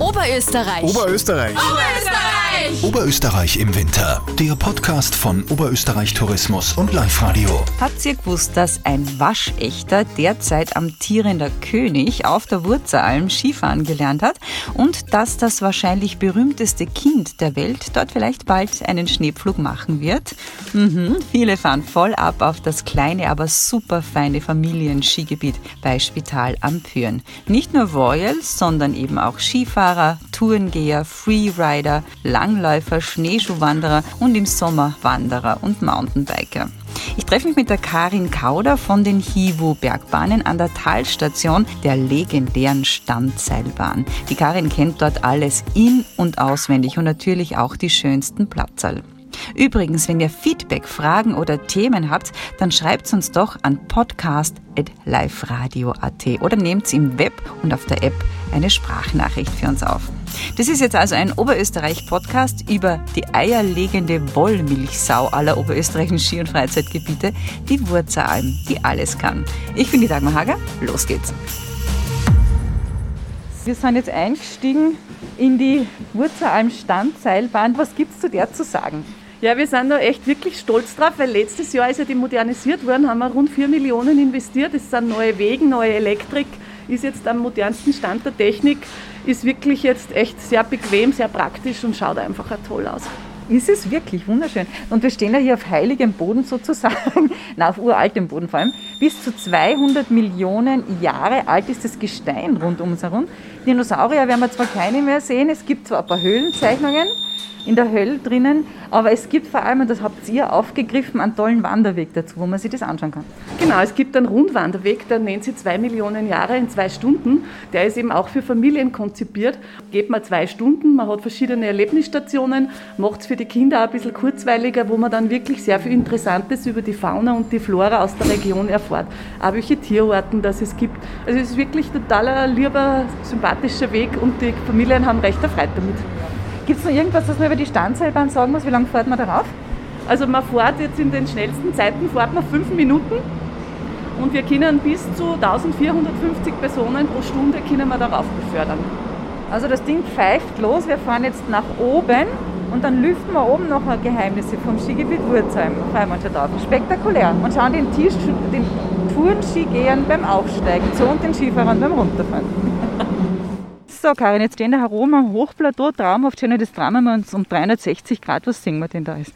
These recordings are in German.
Oberösterreich. Oberösterreich. Oberösterreich. Oberösterreich im Winter. Der Podcast von Oberösterreich Tourismus und Live Radio. Habt ihr gewusst, dass ein waschechter derzeit amtierender König auf der Wurzelalm Skifahren gelernt hat und dass das wahrscheinlich berühmteste Kind der Welt dort vielleicht bald einen Schneepflug machen wird? Mhm. Viele fahren voll ab auf das kleine, aber super feine Familienskigebiet bei Spital am Püren. Nicht nur Royals, sondern eben auch Skifahrer, Tourengeher, Freerider, Langläufer, Schneeschuhwanderer und im Sommer Wanderer und Mountainbiker. Ich treffe mich mit der Karin Kauder von den Hiwu-Bergbahnen an der Talstation der legendären Standseilbahn. Die Karin kennt dort alles in- und auswendig und natürlich auch die schönsten Platzerl. Übrigens, wenn ihr Feedback, Fragen oder Themen habt, dann schreibt uns doch an podcast.liveradio.at oder nehmt im Web und auf der App eine Sprachnachricht für uns auf. Das ist jetzt also ein Oberösterreich-Podcast über die eierlegende Wollmilchsau aller oberösterreichischen Ski- und Freizeitgebiete, die Wurzelalm, die alles kann. Ich bin die Dagmar Hager, los geht's. Wir sind jetzt eingestiegen in die Wurzelalm Standseilbahn. Was gibt es zu der zu sagen? Ja, wir sind da echt wirklich stolz drauf, weil letztes Jahr ist ja die modernisiert worden, haben wir rund 4 Millionen investiert. Es sind neue Wege, neue Elektrik, ist jetzt am modernsten Stand der Technik, ist wirklich jetzt echt sehr bequem, sehr praktisch und schaut einfach toll aus. Ist es wirklich wunderschön. Und wir stehen ja hier auf heiligem Boden sozusagen, na, auf uraltem Boden vor allem. Bis zu 200 Millionen Jahre alt ist das Gestein rund um uns herum. Dinosaurier werden wir zwar keine mehr sehen, es gibt zwar ein paar Höhlenzeichnungen in der Hölle drinnen, aber es gibt vor allem, und das habt ihr aufgegriffen, einen tollen Wanderweg dazu, wo man sich das anschauen kann. Genau, es gibt einen Rundwanderweg, der nennt sich zwei Millionen Jahre in zwei Stunden. Der ist eben auch für Familien konzipiert. Geht man zwei Stunden, man hat verschiedene Erlebnisstationen, macht es für die Kinder auch ein bisschen kurzweiliger, wo man dann wirklich sehr viel Interessantes über die Fauna und die Flora aus der Region erfährt. Auch welche Tierarten das es gibt. Also es ist wirklich ein lieber, sympathischer Weg und die Familien haben recht erfreut damit. Gibt es noch irgendwas, was man über die Standseilbahn sagen muss? Wie lange fährt man darauf? Also man fährt jetzt in den schnellsten Zeiten fährt man fünf Minuten und wir können bis zu 1450 Personen pro Stunde können wir darauf befördern. Also das Ding pfeift los, wir fahren jetzt nach oben und dann lüften wir oben noch Geheimnisse vom Skigebiet Wurzheim. Drauf. Spektakulär. Und schauen den, den Tourenskigehern beim Aufsteigen zu und den Skifahrern beim Runterfahren. So, Karin, jetzt stehen wir herum am Hochplateau, traumhaft schön, das drehen wir uns um 360 Grad. Was sehen wir denn da ist?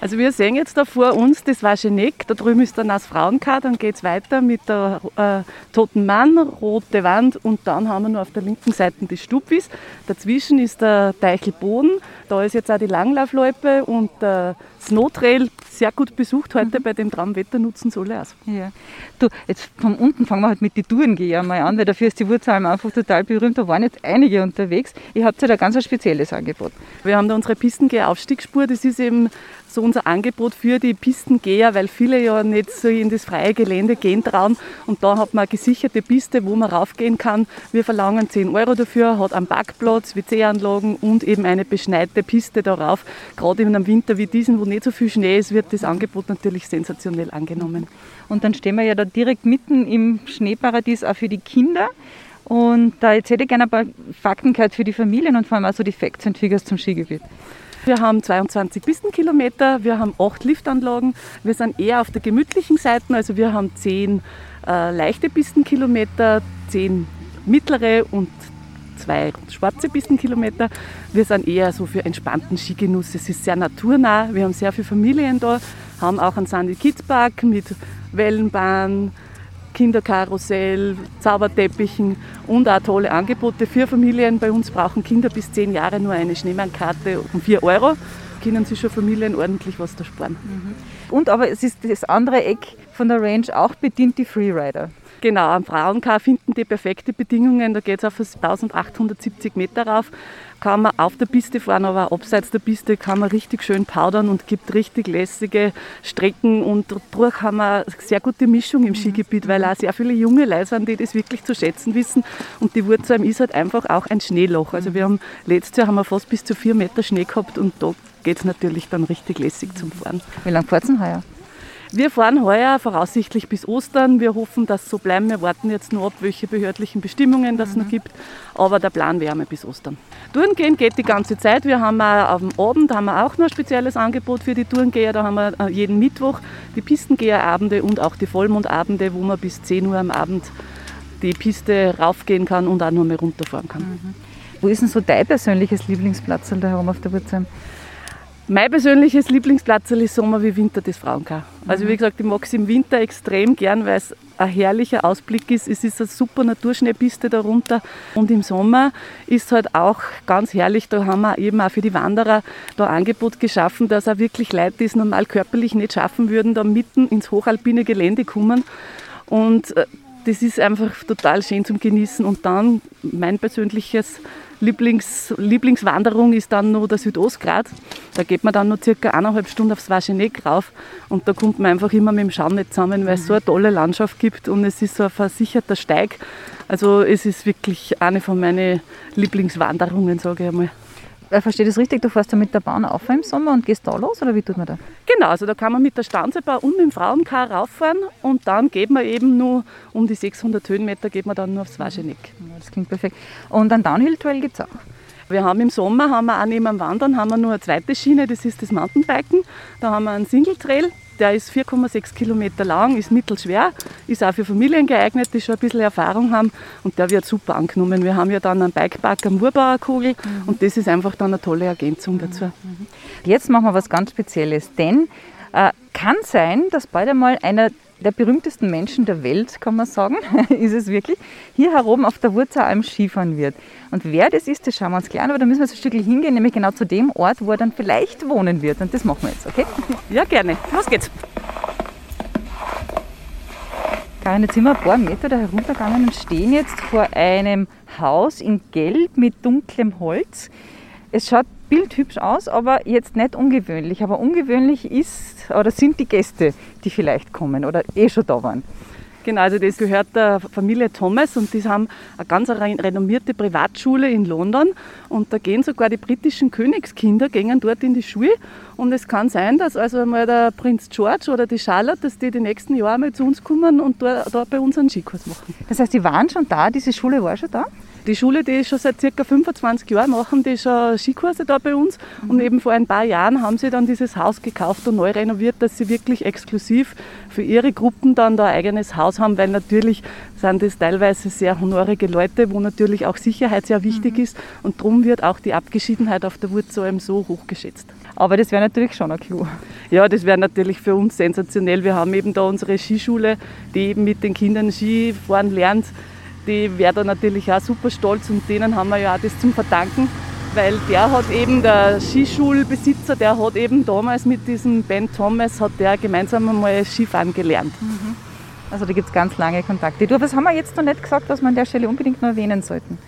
Also wir sehen jetzt da vor uns das Wascheneck, da drüben ist der Nass Frauenkar, dann geht es weiter mit der äh, Toten Mann, Rote Wand und dann haben wir nur auf der linken Seite die Stubwis. Dazwischen ist der Teichelboden, da ist jetzt auch die Langlaufloipe und der Snowtrail sehr gut besucht heute mhm. bei dem Traumwetter nutzen soll aus. Ja. Du, jetzt von unten fangen wir halt mit den Tourengeher mal an, weil dafür ist die Wurzelheim einfach total berühmt. Da waren jetzt einige unterwegs. Ihr habt ja da ganz ein spezielles Angebot. Wir haben da unsere Pistengeher-Aufstiegsspur. Das ist eben so unser Angebot für die Pistengeher, weil viele ja nicht so in das freie Gelände gehen trauen. Und da hat man eine gesicherte Piste, wo man raufgehen kann. Wir verlangen 10 Euro dafür, hat einen Parkplatz, WC-Anlagen und eben eine beschneite Piste darauf. Gerade in einem Winter wie diesen, wo nicht so viel Schnee ist, wird das Angebot natürlich sensationell angenommen. Und dann stehen wir ja da direkt mitten im Schneeparadies auch für die Kinder. Und da hätte ich gerne ein paar Fakten gehört für die Familien und vor allem auch so die Facts und Figures zum Skigebiet. Wir haben 22 Pistenkilometer, wir haben acht Liftanlagen. Wir sind eher auf der gemütlichen Seite, also wir haben zehn äh, leichte Pistenkilometer, zehn mittlere und zwei schwarze Pistenkilometer. Wir sind eher so für entspannten Skigenuss. Es ist sehr naturnah. Wir haben sehr viele Familien da, haben auch einen Sandy Kids Park mit Wellenbahn, Kinderkarussell, Zauberteppichen und auch tolle Angebote für Familien. Bei uns brauchen Kinder bis zehn Jahre nur eine Schneemannkarte um 4 Euro. Können sich schon Familien ordentlich was da sparen. Und aber es ist das andere Eck von der Range auch bedient die Freerider. Genau, am Frauenkar finden die perfekte Bedingungen. Da geht es auf 1870 Meter rauf. Kann man auf der Piste fahren, aber abseits der Piste kann man richtig schön powdern und gibt richtig lässige Strecken. Und dadurch haben wir eine sehr gute Mischung im Skigebiet, weil auch sehr viele junge Leute sind, die das wirklich zu schätzen wissen. Und die Wurzelheim ist halt einfach auch ein Schneeloch. Also wir haben letztes Jahr haben wir fast bis zu vier Meter Schnee gehabt und da geht es natürlich dann richtig lässig zum Fahren. Wie lange fahrt ihr heuer? Wir fahren heuer voraussichtlich bis Ostern. Wir hoffen, dass es so bleiben. Wir warten jetzt nur ab, welche behördlichen Bestimmungen das mhm. noch gibt. Aber der Plan wäre bis Ostern. Tourengehen geht die ganze Zeit. Wir haben auch am Abend haben wir auch noch ein spezielles Angebot für die Tourengeher. Da haben wir äh, jeden Mittwoch die Pistengeherabende und auch die Vollmondabende, wo man bis 10 Uhr am Abend die Piste raufgehen kann und auch nur mehr runterfahren kann. Mhm. Wo ist denn so dein persönliches Lieblingsplatz da herum auf der Wurzheim? Mein persönliches Lieblingsplatz ist Sommer wie Winter das Frauenkar. Also wie gesagt, ich mag es im Winter extrem gern, weil es ein herrlicher Ausblick ist. Es ist eine super Naturschneepiste darunter. Und im Sommer ist halt auch ganz herrlich, da haben wir eben auch für die Wanderer da Angebot geschaffen, dass auch wirklich Leute, die es normal körperlich nicht schaffen würden, da mitten ins hochalpine Gelände kommen. Und äh, das ist einfach total schön zum Genießen. Und dann mein persönliches Lieblings, Lieblingswanderung ist dann noch der Südostgrat. Da geht man dann noch circa eineinhalb Stunden aufs Wascheneck rauf und da kommt man einfach immer mit dem Schaum zusammen, weil es so eine tolle Landschaft gibt und es ist so ein versicherter Steig. Also es ist wirklich eine von meinen Lieblingswanderungen, sage ich einmal. Ich verstehe das richtig, du fährst da mit der Bahn auf im Sommer und gehst da los oder wie tut man das? Genau, also da kann man mit der Stanzebahn und mit dem Frauenkar rauffahren und dann geht man eben nur um die 600 Höhenmeter geht man dann nur aufs Wascheneck. Ja, das klingt perfekt. Und einen Downhill-Trail gibt es auch? Wir haben im Sommer haben wir auch neben dem Wandern haben wir nur eine zweite Schiene, das ist das Mountainbiken. Da haben wir einen Single Trail, der ist 4,6 Kilometer lang, ist mittelschwer, ist auch für Familien geeignet, die schon ein bisschen Erfahrung haben und der wird super angenommen. Wir haben ja dann einen Bikepark am Murbauer Kugel mhm. und das ist einfach dann eine tolle Ergänzung dazu. Mhm. Jetzt machen wir was ganz Spezielles, denn äh, kann sein, dass bald einmal einer der berühmtesten Menschen der Welt, kann man sagen, ist es wirklich, hier herum auf der Wurzelalm Skifahren wird. Und wer das ist, das schauen wir uns gleich an, aber da müssen wir so ein Stückchen hingehen, nämlich genau zu dem Ort, wo er dann vielleicht wohnen wird. Und das machen wir jetzt, okay? Ja, gerne. Los geht's. Karin, jetzt sind wir ein paar Meter da heruntergegangen und stehen jetzt vor einem Haus in Gelb mit dunklem Holz. Es schaut bildhübsch aus, aber jetzt nicht ungewöhnlich. Aber ungewöhnlich ist oder sind die Gäste, die vielleicht kommen oder eh schon da waren. Genau, also das gehört der Familie Thomas und die haben eine ganz renommierte Privatschule in London und da gehen sogar die britischen Königskinder gehen dort in die Schule und es kann sein, dass also mal der Prinz George oder die Charlotte, dass die die nächsten Jahre mal zu uns kommen und da, da bei uns einen Skikurs machen. Das heißt, die waren schon da, diese Schule war schon da? Die Schule, die ist schon seit ca. 25 Jahren machen die schon Skikurse da bei uns. Mhm. Und eben vor ein paar Jahren haben sie dann dieses Haus gekauft und neu renoviert, dass sie wirklich exklusiv für ihre Gruppen dann da ein eigenes Haus haben, weil natürlich sind das teilweise sehr honorige Leute, wo natürlich auch Sicherheit sehr wichtig mhm. ist. Und darum wird auch die Abgeschiedenheit auf der Wurzelalm so hoch geschätzt. Aber das wäre natürlich schon ein Clou. Ja, das wäre natürlich für uns sensationell. Wir haben eben da unsere Skischule, die eben mit den Kindern Skifahren lernt die wäre da natürlich auch super stolz und denen haben wir ja auch das zum Verdanken, weil der hat eben, der Skischulbesitzer, der hat eben damals mit diesem Ben Thomas, hat der gemeinsam einmal Skifahren gelernt. Mhm. Also da gibt es ganz lange Kontakte. Du, was haben wir jetzt noch nicht gesagt, was wir an der Stelle unbedingt noch erwähnen sollten?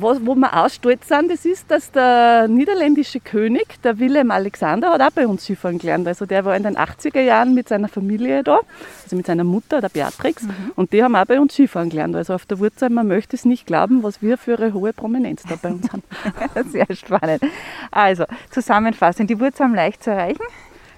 Was, wo wir auch stolz sind, das ist, dass der niederländische König, der Willem Alexander, hat auch bei uns Skifahren gelernt. Also der war in den 80er Jahren mit seiner Familie da, also mit seiner Mutter, der Beatrix, mhm. und die haben auch bei uns Skifahren gelernt. Also auf der Wurzel, man möchte es nicht glauben, was wir für eine hohe Prominenz da bei uns haben. Sehr spannend. Also, zusammenfassend, die Wurzel leicht zu erreichen?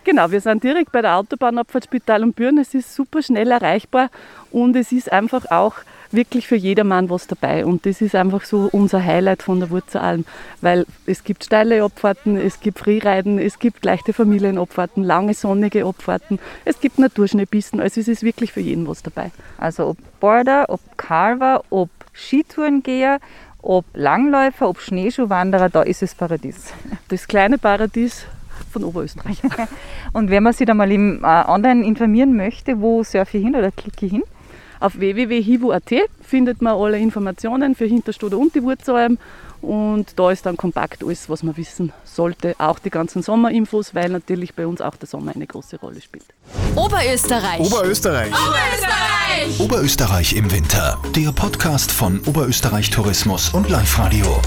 Genau, wir sind direkt bei der Autobahnabfahrt Spital und Büren. Es ist super schnell erreichbar und es ist einfach auch wirklich für jedermann was dabei. Und das ist einfach so unser Highlight von der Wurzelalm, weil es gibt steile Abfahrten, es gibt Freeriden, es gibt leichte Familienabfahrten, lange sonnige Abfahrten, es gibt Naturschneepisten, also es ist wirklich für jeden was dabei. Also ob Border, ob Carver, ob Skitourengeher, ob Langläufer, ob Schneeschuhwanderer, da ist es Paradies. Das kleine Paradies von Oberösterreich. Und wenn man sich da mal im äh, Online informieren möchte, wo surfe ich hin oder klicke ich hin? Auf www.hivu.at findet man alle Informationen für Hinterstuder und die Wurzeln. Und da ist dann kompakt alles, was man wissen sollte. Auch die ganzen Sommerinfos, weil natürlich bei uns auch der Sommer eine große Rolle spielt. Oberösterreich. Oberösterreich. Oberösterreich. Oberösterreich im Winter. Der Podcast von Oberösterreich Tourismus und Live Radio.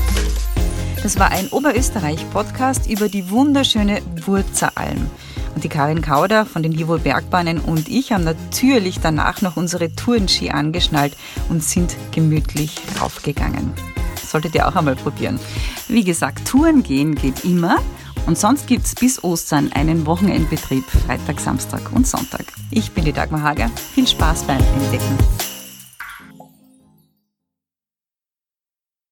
Das war ein Oberösterreich-Podcast über die wunderschöne Wurzelalm. Und die Karin Kauder von den Hivol Bergbahnen und ich haben natürlich danach noch unsere Tourenski angeschnallt und sind gemütlich raufgegangen. solltet ihr auch einmal probieren. Wie gesagt, Touren gehen geht immer Und sonst gibt es bis Ostern einen Wochenendbetrieb, Freitag, Samstag und Sonntag. Ich bin die Dagmar Hager. Viel Spaß beim Entdecken.